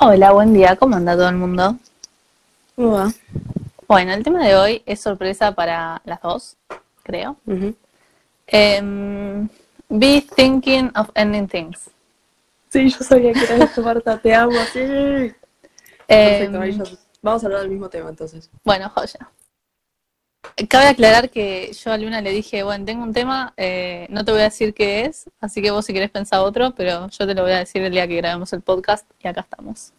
Hola, buen día. ¿Cómo anda todo el mundo? ¿Cómo va? Bueno, el tema de hoy es sorpresa para las dos, creo. Em, be thinking of ending things. Sí, yo sabía que era esto, Marta, te amo, sí. Em, Perfecto, ahí ya- vamos a hablar del mismo tema entonces. bueno, joya. Cabe aclarar que yo a Luna le dije, bueno, tengo un tema, eh, no te voy a decir qué es, así que vos si querés pensar otro, pero yo te lo voy a decir el día que grabemos el podcast y acá estamos.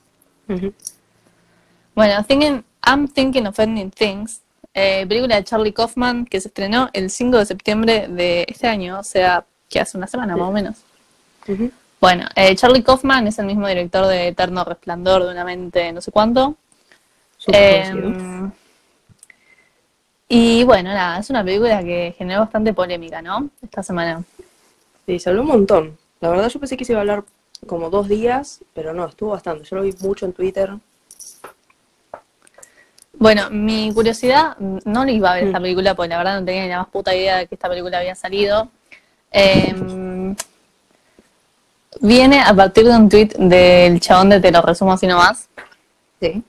Bueno, thinking, I'm Thinking of Ending Things, eh, película de Charlie Kaufman que se estrenó el 5 de septiembre de este año, o sea, que hace una semana Sí. más o menos. Bueno, eh, Charlie Kaufman es el mismo director de Eterno Resplandor de una mente no sé cuánto. Eh, conocido. Y bueno, nada, es una película que generó bastante polémica, ¿no? Esta semana. Sí, se habló un montón. La verdad yo pensé que se iba a hablar como dos días, pero no, estuvo bastante. Yo lo vi mucho en Twitter. Bueno, mi curiosidad, no le iba a ver esta Mm. película porque la verdad no tenía ni la más puta idea de que esta película había salido. Eh, viene a partir de un tweet del chabón de Te lo resumo así nomás. Sí.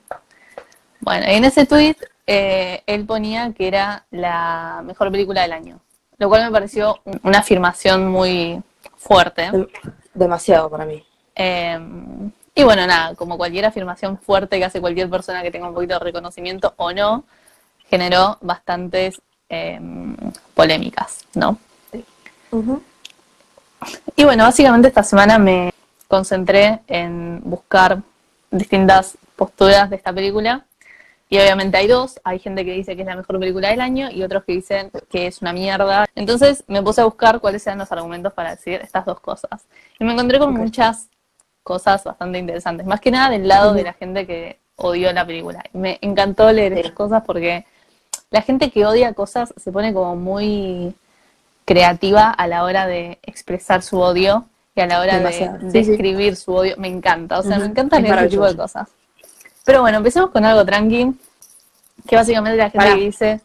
Bueno, y en ese tweet eh, él ponía que era la mejor película del año, lo cual me pareció un- una afirmación muy fuerte. Demasiado para mí. Eh, y bueno, nada, como cualquier afirmación fuerte que hace cualquier persona que tenga un poquito de reconocimiento o no, generó bastantes eh, polémicas, ¿no? Ujú. Y bueno, básicamente esta semana me concentré en buscar distintas posturas de esta película. Y obviamente hay dos, hay gente que dice que es la mejor película del año y otros que dicen que es una mierda. Entonces me puse a buscar cuáles eran los argumentos para decir estas dos cosas. Y me encontré con muchas cosas bastante interesantes, más que nada del lado de la gente que odió la película. Y me encantó leer Sí. estas cosas porque la gente que odia cosas se pone como muy creativa a la hora de expresar su odio y a la hora de Demasiado. Sí, sí. describir su odio. Me encanta, o sea, me encanta leer ese tipo de cosas. Pero bueno, empecemos con algo tranqui, que básicamente la gente Pará. que dice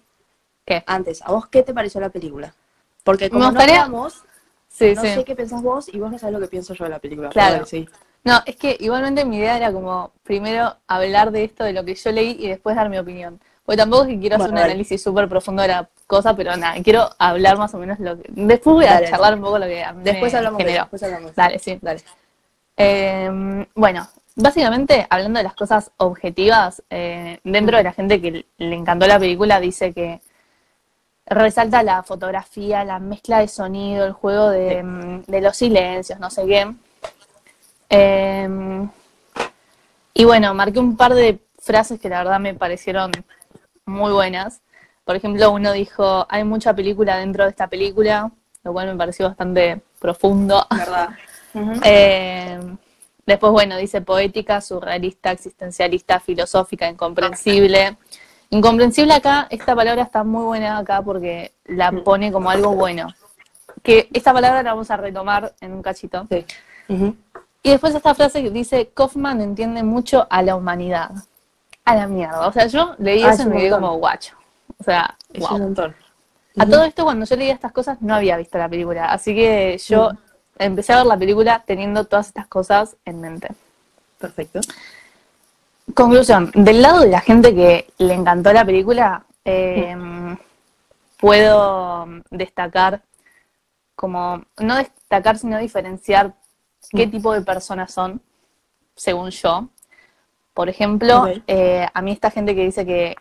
que Antes, ¿a vos qué te pareció la película? Porque como no hablamos, sí, no sí. sé qué pensás vos y vos no sabés lo que pienso yo de la película. Claro. Dale, sí. No, es que igualmente mi idea era como primero hablar de esto, de lo que yo leí y después dar mi opinión. Porque tampoco es que quiero hacer Bueno, un análisis súper profundo de la cosa, pero nada, quiero hablar más o menos lo que... Después voy a Dale, charlar un poco lo que Después hablamos de después hablamos. Dale, sí. Dale. Eh, bueno, básicamente, hablando de las cosas objetivas, eh, dentro de la gente que le encantó la película, dice que resalta la fotografía, la mezcla de sonido, el juego de, mm, de los silencios, no sé qué. Eh, y bueno, marqué un par de frases que la verdad me parecieron muy buenas. Por ejemplo, uno dijo, hay mucha película dentro de esta película, lo cual me pareció bastante profundo. ¿Verdad? Eh, después, bueno, dice poética, surrealista, existencialista, filosófica, incomprensible. Incomprensible acá, esta palabra está muy buena acá porque la Mm. pone como algo bueno. Que esta palabra la vamos a retomar en un cachito. Sí. Y después esta frase que dice, Kaufman entiende mucho a la humanidad. A la mierda. O sea, yo leí Ah, eso es y me quedé como guacho. O sea, Es wow. un montón. A todo esto, cuando yo leía estas cosas, no había visto la película. Así que yo Mm. Empecé a ver la película teniendo todas estas cosas en mente. Perfecto. Conclusión, del lado de la gente que le encantó la película, eh, puedo destacar, como, no destacar, sino diferenciar qué Mm. tipo de personas son, según yo. Por ejemplo, eh, a mí esta gente que dice que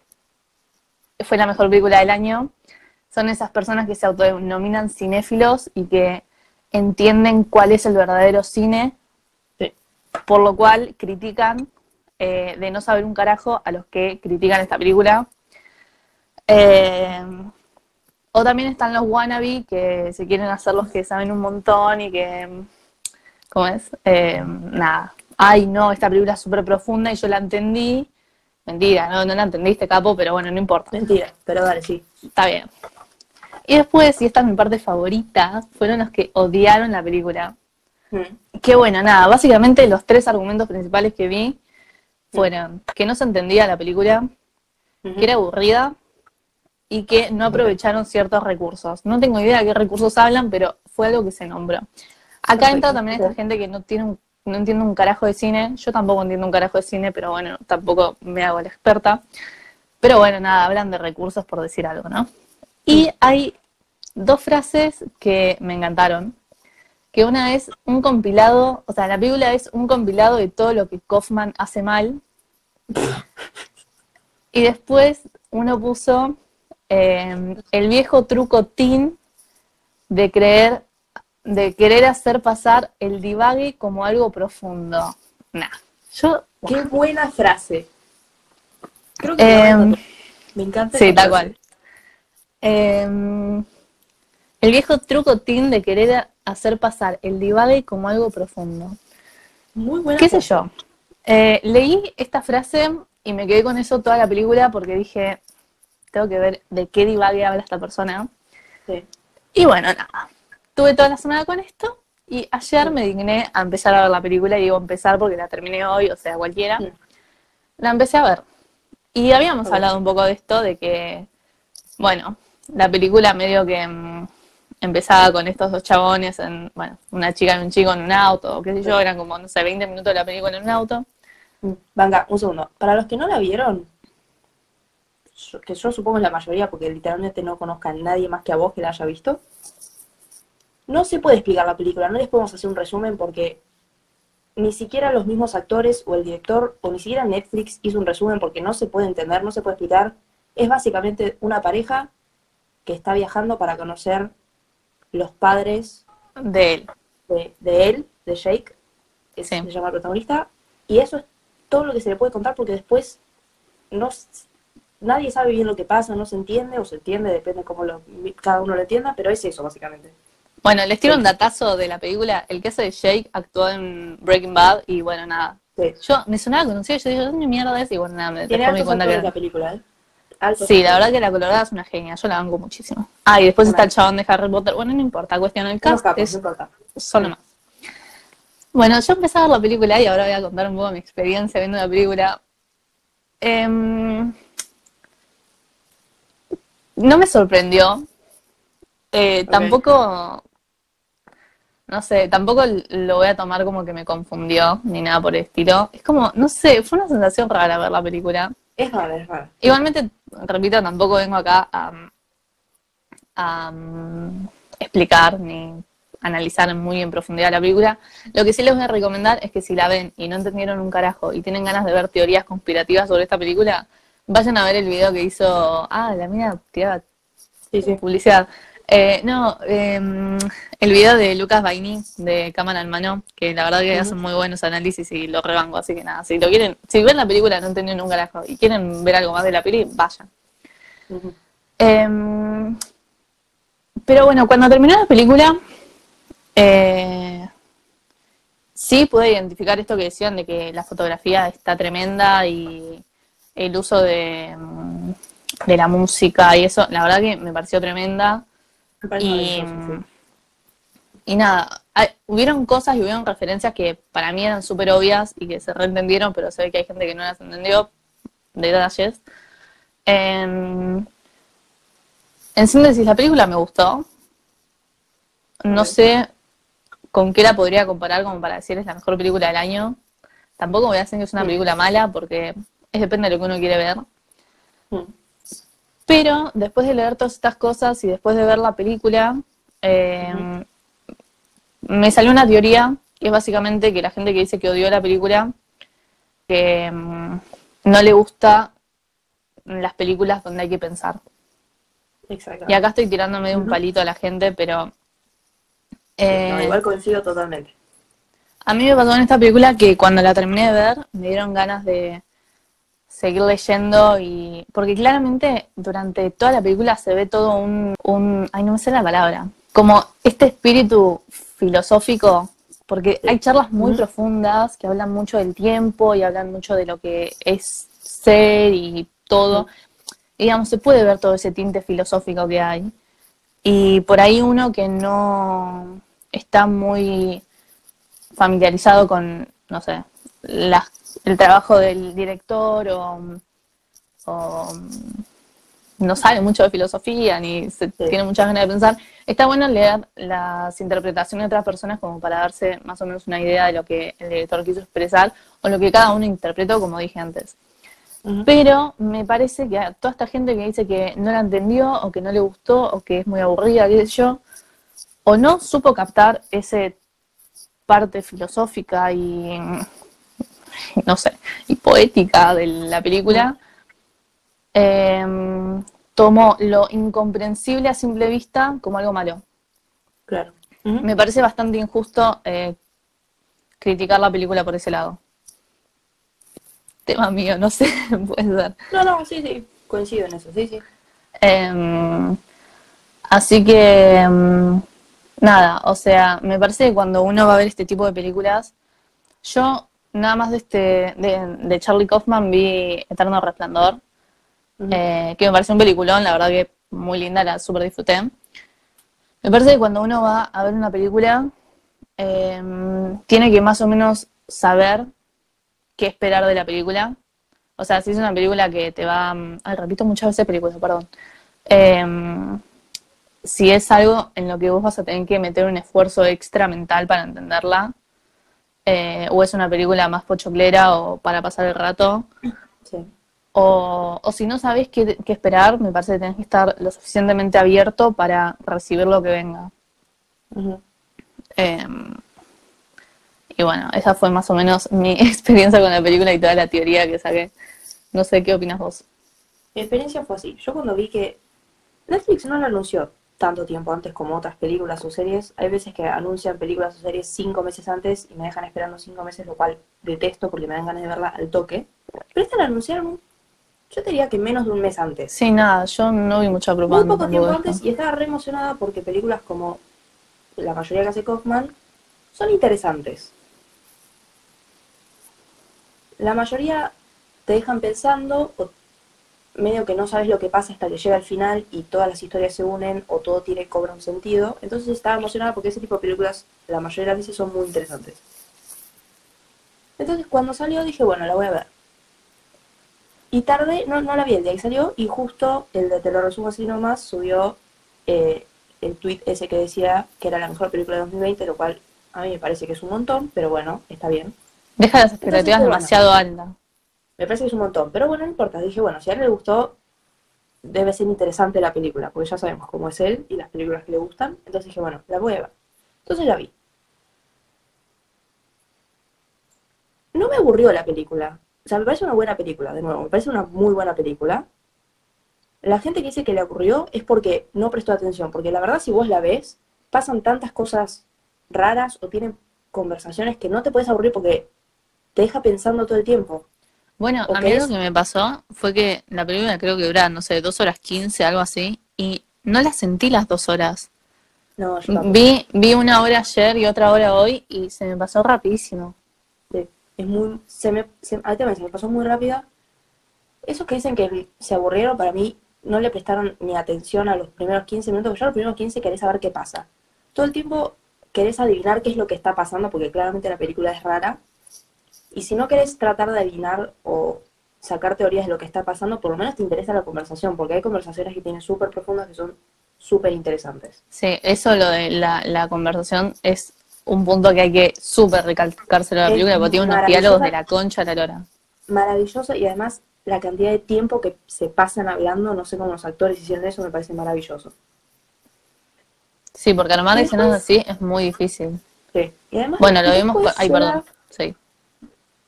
fue la mejor película del año, son esas personas que se autodenominan cinéfilos y que entienden cuál es el verdadero cine Sí. por lo cual critican eh, de no saber un carajo a los que critican esta película. Eh, o también están los wannabe que se quieren hacer los que saben un montón y que, ¿cómo es? Eh, nada, ay no, esta película es súper profunda y yo la entendí. Mentira, no, no la entendiste, capo, pero bueno, no importa. Mentira, pero dale, sí. Está bien. Y después, y esta es mi parte favorita, fueron los que odiaron la película. Mm. Qué bueno, nada, básicamente los tres argumentos principales que vi fueron que no se entendía la película, que era aburrida y que no aprovecharon ciertos recursos. No tengo idea de qué recursos hablan, pero fue algo que se nombró. Acá entra también esta gente que no tiene un no entiendo un carajo de cine. Yo tampoco entiendo un carajo de cine, pero bueno, tampoco me hago la experta. Pero bueno, nada, hablan de recursos por decir algo, ¿no? Y hay dos frases que me encantaron. Que una es un compilado, o sea, la película es un compilado de todo lo que Kaufman hace mal. Y después uno puso eh, el viejo truco teen de creer, de querer hacer pasar el divague como algo profundo. Nah, yo Qué buena frase. Creo que Eh, me, encanta. Sí, tal frase. cual. Eh, el viejo truco teen de querer hacer pasar el divague como algo profundo. Muy buena ¿Qué sé yo? Eh, leí esta frase y me quedé con eso toda la película porque dije, tengo que ver de qué divague habla esta persona. Sí. Y bueno, nada. Tuve toda la semana con esto y ayer me digné a empezar a ver la película y digo empezar porque la terminé hoy, o sea, cualquiera. Sí. La empecé a ver. Y habíamos hablado un poco de esto, de que, bueno, la película medio que mm, empezaba con estos dos chabones, en, bueno, una chica y un chico en un auto, o qué sé yo, eran como, no sé, 20 minutos de la película en un auto. Mm, Venga, un segundo. Para los que no la vieron, yo- que yo supongo es la mayoría, porque literalmente no conozca a nadie más que a vos que la haya visto, no se puede explicar la película, no les podemos hacer un resumen porque ni siquiera los mismos actores o el director o ni siquiera Netflix hizo un resumen porque no se puede entender, no se puede explicar. Es básicamente una pareja que está viajando para conocer los padres De él. de, de él, de Jake, que Sí. se llama el protagonista, y eso es todo lo que se le puede contar porque después no nadie sabe bien lo que pasa, no se entiende o se entiende, depende cómo lo, cada uno lo entienda, pero es eso básicamente. Bueno, les tiro Sí. un datazo de la película. El que hace de Jake actuó en Breaking Bad y bueno, nada. Sí. Yo me sonaba conocido, yo digo, ¿dónde mierda es? Y bueno, nada, me Tiene altos cuenta que la película, ¿eh? Sí, la verdad que la colorada es una genia, yo la banco muchísimo. Ah, y después está el chabón de Harry Potter. Bueno, no importa, cuestión el cast capos, es no importa. solo más. Bueno, yo empecé a ver la película y ahora voy a contar un poco mi experiencia viendo la película. Em, no me sorprendió. Eh. Tampoco, no sé, tampoco lo voy a tomar como que me confundió ni nada por el estilo. Es como, no sé, fue una sensación rara ver la película. Es rara, es rara. Igualmente, repito, tampoco vengo acá a, a, mm, explicar ni analizar muy en profundidad la película. Lo que sí les voy a recomendar es que si la ven y no entendieron un carajo y tienen ganas de ver teorías conspirativas sobre esta película, vayan a ver el video que hizo. Ah, la mina tiraba Sí, sí. publicidad. Eh, no, eh, el video de Lucas Baini de Cámara en Mano, que la verdad que hacen muy buenos análisis y lo rebango, así que nada, si lo quieren, si ven la película no entendieron un carajo y quieren ver algo más de la peli, vayan. Em, pero bueno, cuando terminó la película, eh, sí pude identificar esto que decían de que la fotografía está tremenda y el uso de, mm, de la música y eso, la verdad que me pareció tremenda. Me Y, y nada, hay- hubieron cosas y hubieron referencias que para mí eran súper obvias y que se reentendieron, pero se ve que hay gente que no las entendió, detalles. En, en síntesis, la película me gustó. No sé con qué la podría comparar como para decir es la mejor película del año. Tampoco voy a decir que es una película mala porque es depende de lo que uno quiere ver. Mm. Pero después de leer todas estas cosas y después de ver la película, eh, me salió una teoría que es básicamente que la gente que dice que odió la película, que mm, no le gusta las películas donde hay que pensar. Exacto. Y acá estoy tirándome de un palito a la gente, pero No, eh, igual coincido totalmente. a mí me pasó en esta película que cuando la terminé de ver me dieron ganas de seguir leyendo y porque claramente durante toda la película se ve todo un, un ay no me sé la palabra como este espíritu filosófico porque hay charlas muy profundas que hablan mucho del tiempo y hablan mucho de lo que es ser y todo. Y digamos se puede ver todo ese tinte filosófico que hay. Y por ahí uno que no está muy familiarizado con, no sé, las- el trabajo del director o, o, no sabe mucho de filosofía ni se Sí. tiene muchas ganas de pensar, está bueno leer las interpretaciones de otras personas como para darse más o menos una idea de lo que el director quiso expresar o lo que cada uno interpretó, como dije antes. Pero me parece que a toda esta gente que dice que no la entendió o que no le gustó o que es muy aburrida, qué sé yo, o no supo captar ese parte filosófica y no sé, y poética de la película, em, tomó lo incomprensible a simple vista como algo malo. Claro. Me parece bastante injusto eh, criticar la película por ese lado. Tema mío, no sé, puede ser. No, no, sí, sí, coincido en eso, sí, sí. Em, así que, em, nada, o sea, me parece que cuando uno va a ver este tipo de películas, yo nada más de este de, de Charlie Kaufman vi Eterno Resplandor, Ujú. eh, que me parece un peliculón, la verdad que muy linda, la super disfruté. Me parece que cuando uno va a ver una película, em, tiene que más o menos saber qué esperar de la película. O sea, si es una película que te va... mm, Ay, repito muchas veces película, perdón. Em, si es algo en lo que vos vas a tener que meter un esfuerzo extra mental para entenderla, eh, o es una película más pochoclera o para pasar el rato, Sí. o, o si no sabes qué, qué esperar, me parece que tenés que estar lo suficientemente abierto para recibir lo que venga. Em, y bueno, esa fue más o menos mi experiencia con la película y toda la teoría que saqué. No sé qué opinas vos. Mi experiencia fue así. Yo cuando vi que Netflix no lo anunció tanto tiempo antes como otras películas o series, hay veces que anuncian películas o series cinco meses antes y me dejan esperando cinco meses, lo cual detesto porque me dan ganas de verla al toque. Pero esta la anunciaron, yo te diría que menos de un mes antes. Sí, nada, yo no vi mucha Muy propaganda. poco tiempo antes y estaba re emocionada porque películas como la mayoría que hace Kaufman son interesantes. La mayoría te dejan pensando o medio que no sabes lo que pasa hasta que llega al final y todas las historias se unen o todo tiene cobra un sentido. Entonces estaba emocionada porque ese tipo de películas la mayoría de las veces son muy interesantes. Entonces cuando salió dije, bueno, la voy a ver. Y tarde, no, no la vi el día que salió y justo el de Te lo resumo así nomás subió eh, el tweet ese que decía que era la mejor película de 2020, lo cual a mí me parece que es un montón, pero bueno, está bien. Deja las expectativas Entonces, bueno. demasiado altas. Me parece que es un montón, pero bueno, no importa. Dije, bueno, si a él le gustó, debe ser interesante la película, porque ya sabemos cómo es él y las películas que le gustan. Entonces dije, bueno, la voy a ver. Entonces la vi. No me aburrió la película. O sea, me parece una buena película, de nuevo, me parece una muy buena película. La gente que dice que le aburrió es porque no prestó atención, porque la verdad si vos la ves, pasan tantas cosas raras o tienen conversaciones que no te puedes aburrir porque te deja pensando todo el tiempo. Bueno, ¿O a mí es? lo que me pasó fue que la película creo que dura, no sé, dos horas quince, algo así, y no la sentí las dos horas. No, yo. Vi, vi una hora ayer y otra hora hoy y se me pasó rapidísimo. Sí, es muy, se me, se, a mí también se me pasó muy rápida. Esos que dicen que se aburrieron, para mí no le prestaron ni atención a los primeros 15 minutos, porque ya los primeros 15 querés saber qué pasa. Todo el tiempo querés adivinar qué es lo que está pasando, porque claramente la película es rara. Y si no querés tratar de adivinar o sacar teorías de lo que está pasando, por lo menos te interesa la conversación, porque hay conversaciones que tienen súper profundas que son súper interesantes. Sí, eso lo de la, la conversación es un punto que hay que súper recalcárselo a la película porque tiene unos diálogos de la concha a la lora. maravilloso y además la cantidad de tiempo que se pasan hablando, no sé cómo los actores hicieron eso, me parece maravilloso. Sí, porque armar escenas así es muy difícil. Sí. Y además, Bueno, lo vimos. Ay, perdón. Sí.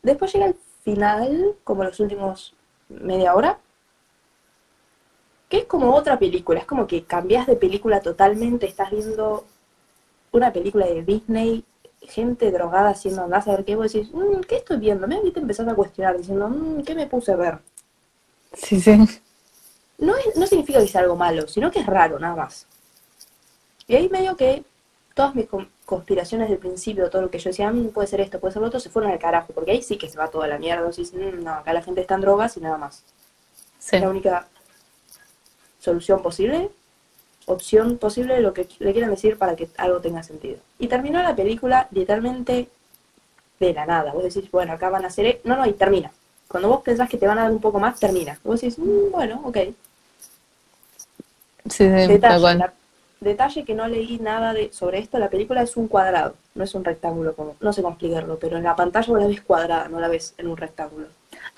Después llega el final, como los últimos media hora, que es como otra película, es como que cambias de película totalmente, estás viendo una película de Disney, gente drogada haciendo andás a ver qué, vos decís, "Mm, ¿qué estoy viendo? Me te empezás a cuestionar, diciendo, "Mm, ¿qué me puse a ver? Sí, sí. no, es- no significa que sea algo malo, sino que es raro, nada más. Y ahí medio que todas mis con- conspiraciones del principio, todo lo que yo decía, "Mm, puede ser esto, puede ser lo otro, se fueron al carajo, porque ahí sí que se va toda la mierda, decís, "Mm, no, acá la gente está en drogas y nada más. sí. Es la única solución posible, opción posible, lo que le quieran decir para que algo tenga sentido. Y terminó la película literalmente de la nada. Vos decís, bueno, acá van a hacer... e-". No, no, y termina. Cuando vos pensás que te van a dar un poco más, termina. Vos decís, "Mm, bueno, ok. Sí, sí, tal Detalle, la- detalle que no leí nada de, sobre esto, la película es un cuadrado, no es un rectángulo, como, no sé cómo explicarlo, pero en la pantalla vos la ves cuadrada, no la ves en un rectángulo.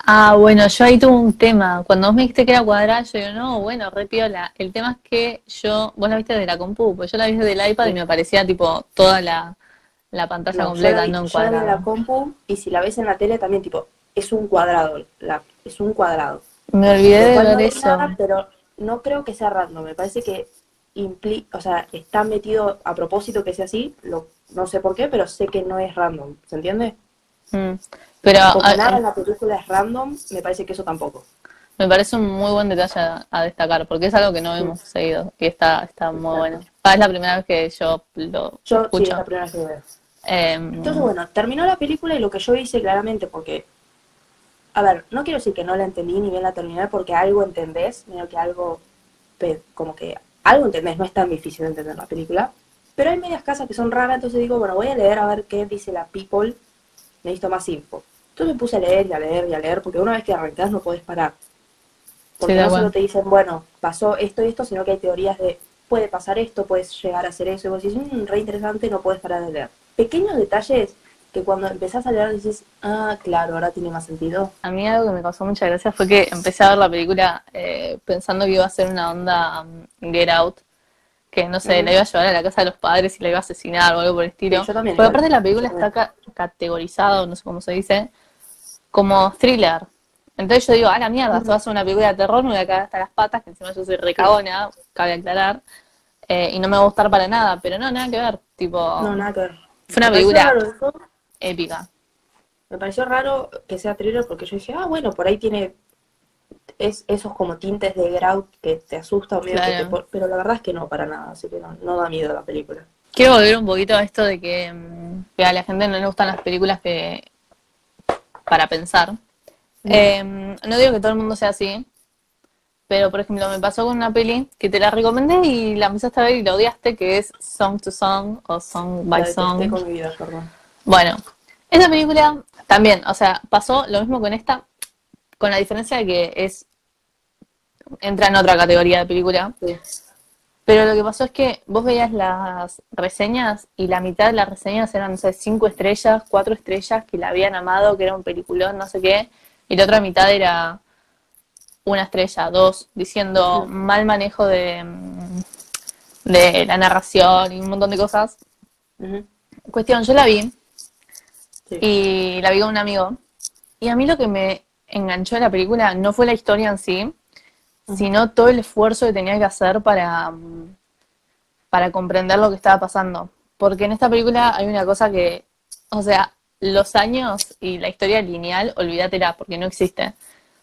Ah, bueno, yo ahí tuve un tema. Cuando vos me dijiste que era cuadrada, yo digo, no, bueno, re piola. El tema es que yo, vos la viste de la compu, pues yo la vi del iPad y me aparecía tipo toda la, la pantalla No, completa, vi, no en yo la vi la cuadrado. compu y si la ves en la tele también, tipo, es un cuadrado, la, es un cuadrado. Me olvidé de no ver eso. nada, pero no creo que sea random, me parece que implica, o sea, está metido a propósito que sea así, lo, no sé por qué, pero sé que no es random, ¿se entiende? Mm. Pero Como a- nada a- en la película es random, me parece que eso tampoco. me parece un muy buen detalle a, a destacar, porque es algo que no hemos seguido y está, está muy Exacto. bueno. Ah, es la primera vez que yo lo Yo sí, escucho. es la primera vez que lo veo. Em, Entonces, bueno, terminó la película y lo que yo hice claramente, porque, a ver, no quiero decir que no la entendí ni bien la terminé, porque algo entendés, medio que algo, como que algo entendés, no es tan difícil de entender la película, pero hay medias casas que son raras, entonces digo, bueno, voy a leer a ver qué dice la people, necesito más info. Entonces me puse a leer y a leer y a leer, porque una vez que arrancás no podés parar. Porque Sí, no solo te dicen, bueno, pasó esto y esto, sino que hay teorías de, puede pasar esto, puedes llegar a hacer eso, y vos decís, mmm, re interesante, no puedes parar de leer. Pequeños detalles que cuando empezás a leer dices, ah, claro, ahora tiene más sentido. A mí algo que me causó mucha gracia fue que empecé a ver la película eh, pensando que iba a ser una onda um, Get Out, que no sé, la iba a llevar a la casa de los padres y la iba a asesinar o algo por el estilo. Sí, yo también, Porque aparte la película está ca- categorizada, no sé cómo se dice, como thriller. Entonces yo digo, a la mierda, esto va a ser una película de terror, me voy a cagar hasta las patas, que encima yo soy recagona, cabe aclarar, eh, y no me va a gustar para nada, pero no, nada que ver, tipo, No, nada que ver. fue una película épica. Me pareció raro que sea thriller porque yo dije, ah, bueno, por ahí tiene es, esos como tintes de Get Out que te Claro. te pon- pero la verdad es que no, para nada, así que no, no da miedo la película. Quiero volver un poquito a esto de que, mm, que a la gente no le gustan las películas que para pensar. Eh, no digo que todo el mundo sea así, pero por ejemplo me pasó con una peli que te la recomendé y la empezaste a ver y la odiaste, que es Song to Song o Song by Song. con mi vida, perdón. Bueno, esa película también, o sea, pasó lo mismo con esta, con la diferencia de que es entra en otra categoría de película. Sí. Pero lo que pasó es que vos veías las reseñas y la mitad de las reseñas eran, no sé, cinco estrellas, cuatro estrellas, que la habían amado, que era un peliculón, no sé qué, y la otra mitad era una estrella, dos, diciendo mal manejo de, mm, de la narración y un montón de cosas. Cuestión, yo la vi Sí. y la vi con un amigo, y a mí lo que me enganchó la película no fue la historia en sí, sino todo el esfuerzo que tenía que hacer para, mm, para comprender lo que estaba pasando. Porque en esta película hay una cosa que, o sea, los años y la historia lineal, olvídatela, porque no existe.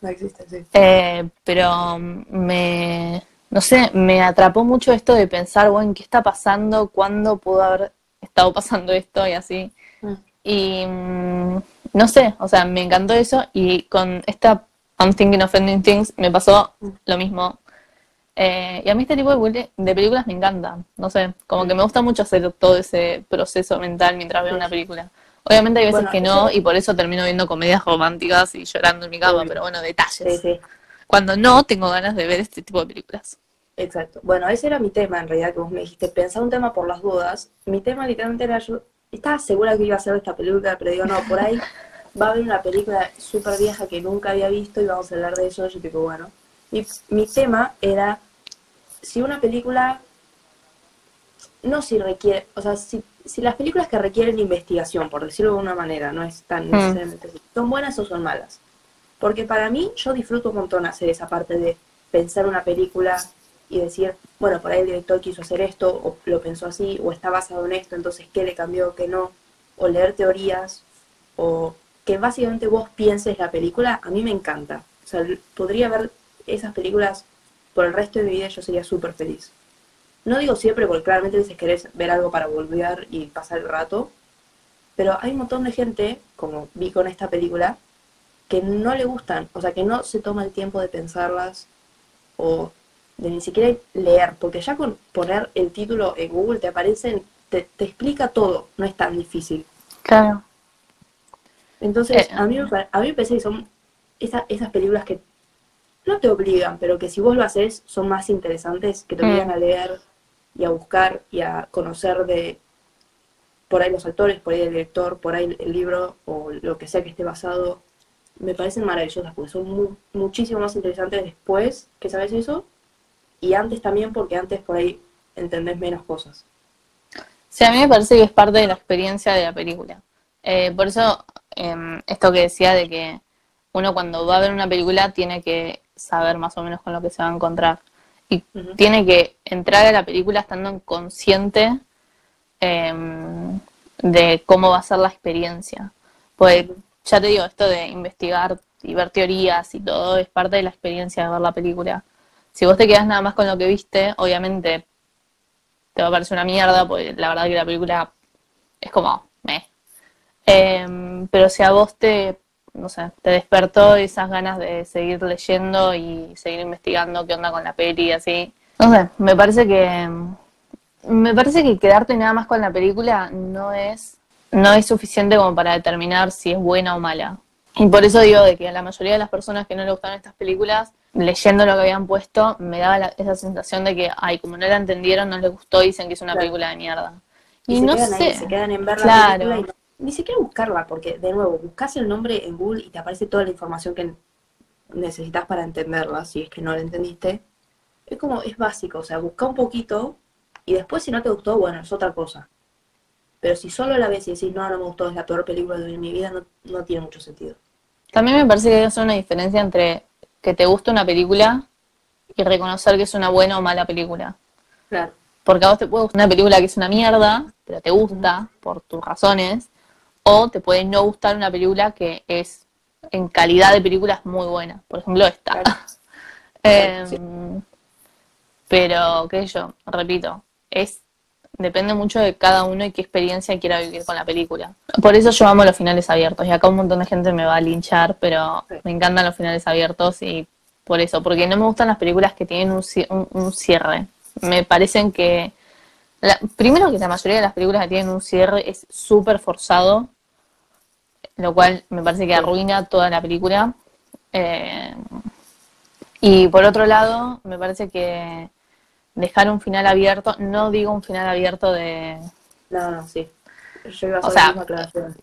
No existe, sí. Eh, pero mm, me, no sé, me atrapó mucho esto de pensar, bueno, ¿qué está pasando? ¿Cuándo pudo haber estado pasando esto? Y así. Mm. Y mm, no sé, o sea, me encantó eso y con esta I'm Thinking of Ending Things me pasó lo mismo. Eh, y a mí este tipo de, películas me encanta, no sé, como que me gusta mucho hacer todo ese proceso mental mientras veo una película. Obviamente hay veces Bueno, que no y por eso termino viendo comedias románticas y llorando en mi cama, pero bueno, detalles. sí, Cuando no, tengo ganas de ver este tipo de películas. exacto. Bueno, ese era mi tema en realidad, que vos me dijiste, pensá un tema por las dudas. Mi tema literalmente era yo, estaba segura que iba a ser esta película, pero digo, no, por ahí va a haber una película súper vieja que nunca había visto y vamos a hablar de eso. Yo tipo, bueno. Mi, mi tema era si una película no si requiere, o sea, si, si las películas que requieren investigación, por decirlo de una manera, no es tan necesariamente así, son buenas o son malas. Porque para mí, yo disfruto un montón hacer esa parte de pensar una película y decir, bueno, por ahí el director quiso hacer esto, o lo pensó así, o está basado en esto, entonces qué le cambió, qué no, o leer teorías, o que básicamente vos pienses la película, a mí me encanta. O sea, podría ver esas películas por el resto de mi vida, yo sería súper feliz. No digo siempre, porque claramente a veces querés ver algo para volver y pasar el rato, pero hay un montón de gente, como vi con esta película, que no le gustan, o sea, que no se toma el tiempo de pensarlas o de ni siquiera leer, porque ya con poner el título en Google te aparecen, te, te explica todo, no es tan difícil. Claro. Entonces, Eh, a, mí me, pare- a mí me parece que son esa- esas películas que no te obligan, pero que si vos lo haces son más interesantes, que te Mm. obligan a leer y a buscar y a conocer de por ahí los actores, por ahí el director, por ahí el libro o lo que sea que esté basado, me parecen maravillosas porque son mu- muchísimo más interesantes después que sabes eso y antes también porque antes por ahí entendés menos cosas. Sí, a mí me parece que es parte de la experiencia de la película. Eh, por eso, em, esto que decía de que uno cuando va a ver una película tiene que saber más o menos con lo que se va a encontrar. Y tiene que entrar a la película estando consciente em, de cómo va a ser la experiencia. Pues ya te digo, esto de investigar y ver teorías y todo es parte de la experiencia de ver la película. Si vos te quedas nada más con lo que viste, obviamente te va a parecer una mierda, porque la verdad que la película es como, meh. Em, pero si a vos te, no sé, te despertó esas ganas de seguir leyendo y seguir investigando qué onda con la peli y así, no sé, me parece que me parece que quedarte nada más con la película no es no es suficiente como para determinar si es buena o mala. Y por eso digo de que a la mayoría de las personas que no le gustaron estas películas, leyendo lo que habían puesto, me daba la- esa sensación de que, ay, como no la entendieron, no les gustó dicen que es una Claro. película de mierda. Y, Y, se no quedan sé. ahí, se quedan en ver la Claro. película y no- ni siquiera buscarla, porque de nuevo, buscas el nombre en Google y te aparece toda la información que necesitas para entenderla, si es que no la entendiste. Es como, es básico, o sea, busca un poquito y después si no te gustó, bueno, es otra cosa. Pero si solo la ves y decís, no, no me gustó, es la peor película de mi vida, no, no tiene mucho sentido. También me parece que hay que hacer una diferencia entre que te guste una película y reconocer que es una buena o mala película. Claro. Porque a vos te puede gustar una película que es una mierda, pero te gusta por tus razones, o te puede no gustar una película que es en calidad de película es muy buena. Por ejemplo, esta. Claro. Em, Sí. Pero, qué sé yo, repito, es depende mucho de cada uno y qué experiencia quiera vivir con la película. Por eso yo amo los finales abiertos. Y acá un montón de gente me va a linchar, pero Sí. me encantan los finales abiertos y por eso, porque no me gustan las películas que tienen un, un- un cierre. Me parecen que la- primero que la mayoría de las películas que tienen un cierre es súper forzado, lo cual me parece que arruina toda la película. Eh, y por otro lado, me parece que dejar un final abierto, no digo un final abierto de, No, no, sí. Yo iba a O sea, la misma aclaración.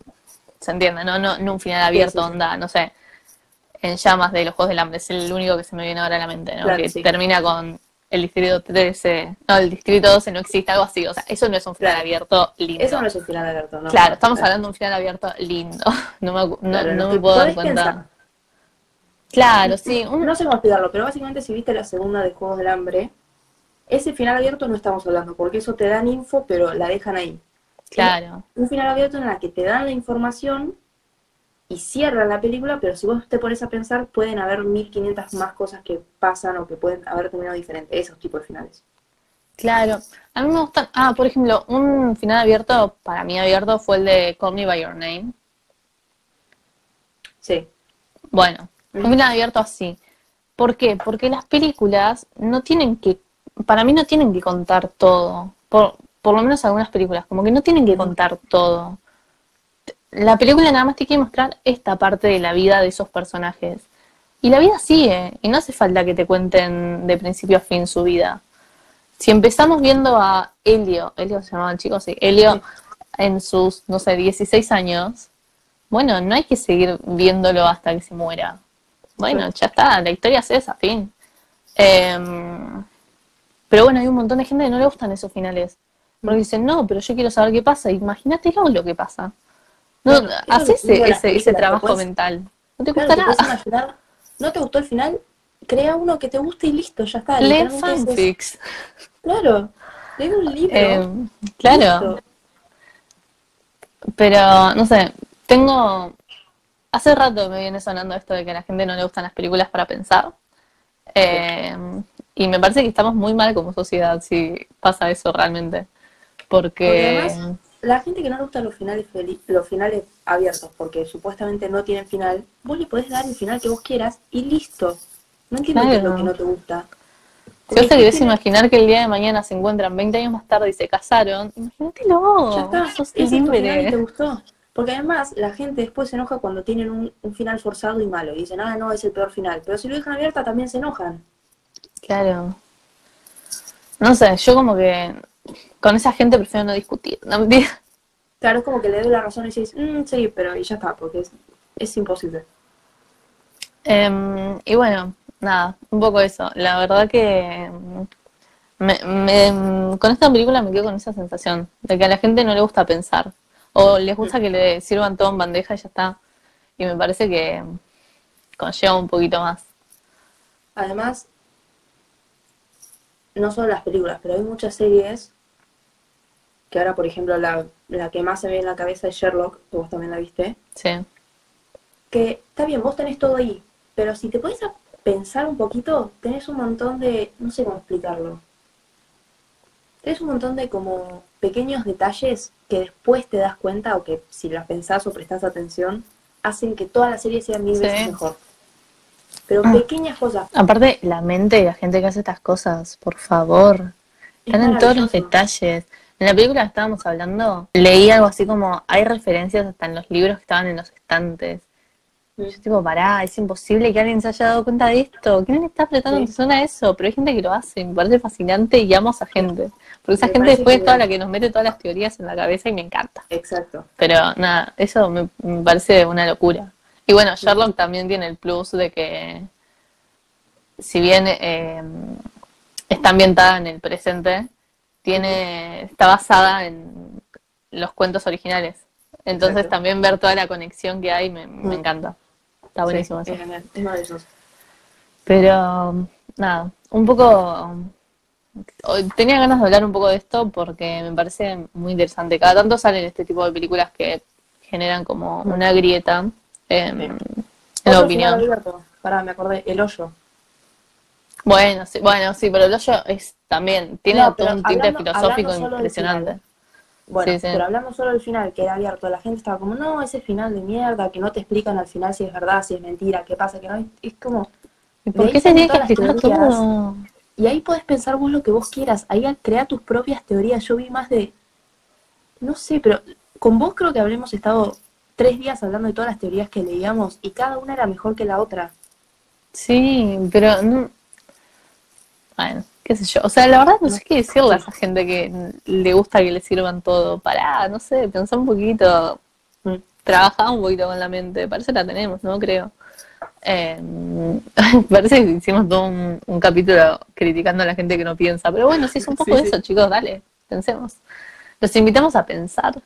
se entiende, no, no, no un final abierto, sí, sí. onda, no sé, en llamas de los Juegos del Hambre, es el único que se me viene ahora a la mente, ¿no? Claro, que sí. termina con el distrito 13, no, el distrito 12 no existe, algo así, o sea, eso no es un final Claro. abierto lindo. Eso no es un final abierto, ¿no? Claro, estamos hablando de un final abierto lindo. No me, no, no me puedo dar cuenta. pensar. Claro, sí, un- No sé cómo explicarlo, pero básicamente si viste la segunda de Juegos del Hambre, ese final abierto no estamos hablando, porque eso te dan info, pero la dejan ahí. claro. Un final abierto en la que te dan la información y cierran la película, pero si vos te pones a pensar, pueden haber 1500 más cosas que pasan o que pueden haber terminado diferente, esos tipos de finales. Claro, a mí me gustan. Ah, por ejemplo, un final abierto, para mí abierto, fue el de Call Me By Your Name. Sí, Bueno, un final abierto así. ¿Por qué? Porque las películas no tienen que, para mí no tienen que contar todo. Por, por lo menos algunas películas, como que no tienen que contar todo. La película nada más te quiere mostrar esta parte de la vida de esos personajes. Y la vida sigue, y no hace falta que te cuenten de principio a fin su vida. Si empezamos viendo a Helio, Helio se llamaba el chico, sí, Helio en sus, no sé, 16 años, bueno, no hay que seguir viéndolo hasta que se muera. Bueno, ya está, la historia es esa, fin. Em, pero bueno, hay un montón de gente que no le gustan esos finales. Porque dicen, no, pero yo quiero saber qué pasa. Imagínatelo lo que pasa. No, Bueno, eso haz es lo ese, ese, trabajo mental. No te claro, nada. imaginar, no te gustó el final, crea uno que te guste y listo, ya está. Lee fanfics. Claro, lee un libro. Em, claro. listo. Pero, no sé, tengo... Hace rato me viene sonando esto de que a la gente no le gustan las películas para pensar. Eh, y me parece que estamos muy mal como sociedad si pasa eso realmente. Porque... Porque además, la gente que no le gusta los finales los finales abiertos, porque supuestamente no tienen final, vos le podés dar el final que vos quieras y listo. No entiendo qué es lo Claro. que no te gusta. Si vos te querés imaginar que el día de mañana se encuentran 20 años más tarde y se casaron, imagínatelo. Ya está, sos es final te gustó. Porque además la gente después se enoja cuando tienen un, un final forzado y malo. Y dicen, ah, no, es el peor final. Pero si lo dejan abierta también se enojan. Claro. No sé, yo como que con esa gente prefiero no discutir. No. Claro, es como que le doy la razón y dices, "Mm, sí, pero y ya está, porque es, es imposible. Em, y bueno, nada, un poco eso. La verdad que me- me- con esta película me quedo con esa sensación de que a la gente no le gusta pensar o les gusta que le sirvan todo en bandeja y ya está. Y me parece que conlleva un poquito más. Además, no solo las películas, pero hay muchas series que ahora, por ejemplo, la, la que más se ve en la cabeza es Sherlock, que vos también la viste, Sí, que está bien, vos tenés todo ahí, pero si te pones a pensar un poquito, tenés un montón de, no sé cómo explicarlo, tenés un montón de como pequeños detalles que después te das cuenta o que si las pensás o prestás atención, hacen que toda la serie sea mil Sí. veces mejor. Pero Ah. pequeñas cosas. Aparte, la mente de la gente que hace estas cosas, por favor, están en todos los detalles. En la película que estábamos hablando, leí algo así como, hay referencias hasta en los libros que estaban en los estantes. Mm. Yo tipo, pará, es imposible que alguien se haya dado cuenta de esto. ¿Quién le está prestando Sí. atención a eso? Pero hay gente que lo hace, me parece fascinante y amo a esa gente. Porque esa Me gente después es toda la que nos mete todas las teorías en la cabeza y me encanta. Exacto. Pero nada, eso me, me parece una locura. Y bueno, Sherlock también tiene el plus de que, si bien eh, está ambientada en el presente, tiene está basada en los cuentos originales. Entonces Exacto. también ver toda la conexión que hay me, me encanta. Está buenísimo Sí, eso. es genial, es maravilloso. Pero nada, un poco... Tenía ganas de hablar un poco de esto porque me parece muy interesante. Cada tanto salen este tipo de películas que generan como una grieta en, en la opinión. abierto. Pará, me acordé, El Hoyo. Bueno, sí, bueno, sí, pero el hoyo es también, tiene No, todo un tinte filosófico impresionante. Bueno, Sí, sí. pero hablamos solo del final, que era abierto. La gente estaba como, no, ese final de mierda, que no te explican al final si es verdad, si es mentira, qué pasa, que no. Es como. ¿Y por ahí qué se salen tiene que todas las explicar teorías. todo? Y ahí podés pensar vos lo que vos quieras. Ahí crea tus propias teorías. Yo vi más de. No sé, pero con vos creo que habremos estado tres días hablando de todas las teorías que leíamos y cada una era mejor que la otra. Sí, pero no... Bueno, qué sé yo. O sea, la verdad no sé qué decirle a esa gente que le gusta que le sirvan todo. Pará, no sé, pensá un poquito. Mm. Trabajá un poquito con la mente. Parece que la tenemos, ¿no? Creo. Eh, parece que hicimos todo un, un capítulo criticando a la gente que no piensa. Pero bueno, sí es un poco Sí, de sí. eso, chicos, dale, pensemos. Los invitamos a pensar.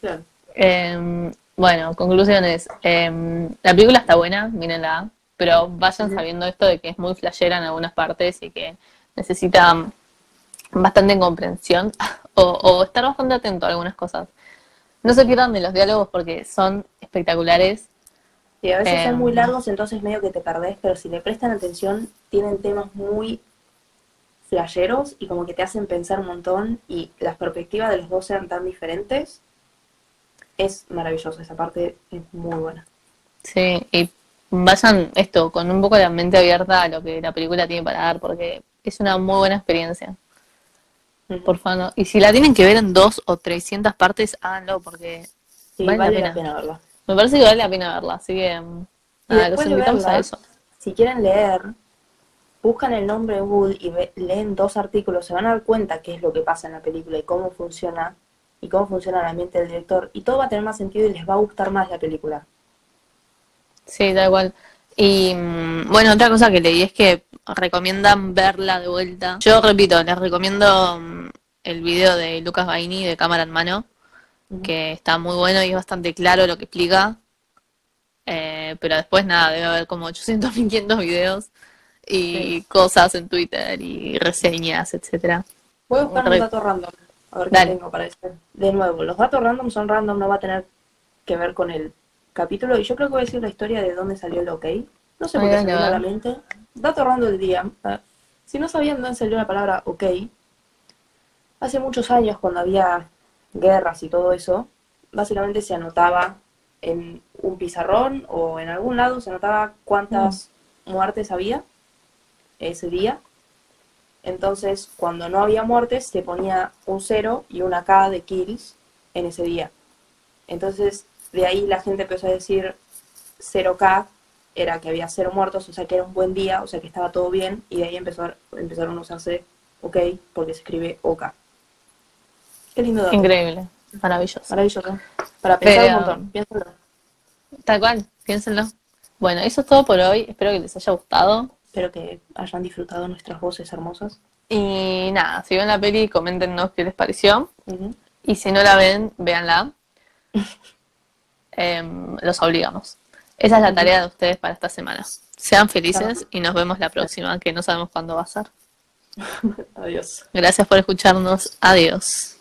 Claro. Eh, bueno, conclusiones. Eh, la película está buena, mírenla, pero vayan sabiendo esto de que es muy flashera en algunas partes y que necesita mm, bastante comprensión o, o estar bastante atento a algunas cosas. No se pierdan de los diálogos porque son espectaculares. Y a veces Em. son muy largos, entonces medio que te perdés, pero si le prestan atención, tienen temas muy flasheros y como que te hacen pensar un montón y las perspectivas de los dos sean tan diferentes. Es maravilloso, esa parte es muy buena. Sí, y vayan esto con un poco la mente abierta a lo que la película tiene para dar porque es una muy buena experiencia. Por favor, no. y si la tienen que ver en dos o trescientas partes, háganlo porque Sí, vale la vale, pena. la pena verla. Me parece que vale la pena verla, así que mm, nada, los invitamos a eso. Si quieren leer, buscan el nombre Wood y ve- leen dos artículos, se van a dar cuenta qué es lo que pasa en la película y cómo funciona y cómo funciona la mente del director y todo va a tener más sentido y les va a gustar más la película. Sí, da igual. Y mm, bueno, otra cosa que leí es que recomiendan verla de vuelta. Yo repito, les recomiendo mm, el video de Lucas Baini de cámara en mano, que está muy bueno y es bastante claro lo que explica. Eh, pero después nada, debe haber como 800, 500 videos y Sí. cosas en Twitter y reseñas, etcétera. Voy a buscar un dato random, a ver qué tengo para este. De nuevo, los datos random son random, no va a tener que ver con el capítulo. Y yo creo que voy a decir la historia de dónde salió el OK. No sé por qué se me a la mente. Dato random del día. Ah, Si no sabían dónde salió la palabra OK, hace muchos años cuando había guerras y todo eso, básicamente se anotaba en un pizarrón o en algún lado, se anotaba cuántas muertes había ese día. Entonces, cuando no había muertes, se ponía un 0 y una K de kills en ese día. Entonces, de ahí la gente empezó a decir 0K era que había cero muertos, o sea que era un buen día, o sea que estaba todo bien, y de ahí empezó, empezaron a usarse OK porque se escribe OK. Qué lindo dato. Increíble, maravilloso. Maravilloso. Para pensar Pero- un montón, piénsalo. Tal cual, piénsenlo. Bueno, eso es todo por hoy. Espero que les haya gustado. Espero que hayan disfrutado nuestras voces hermosas. Y nada, si ven la peli, coméntenos qué les pareció. Y si no la ven, véanla. Em, los obligamos. Esa es la tarea de ustedes para esta semana. Sean felices y nos vemos la próxima, que no sabemos cuándo va a ser. Adiós. Gracias por escucharnos. Adiós.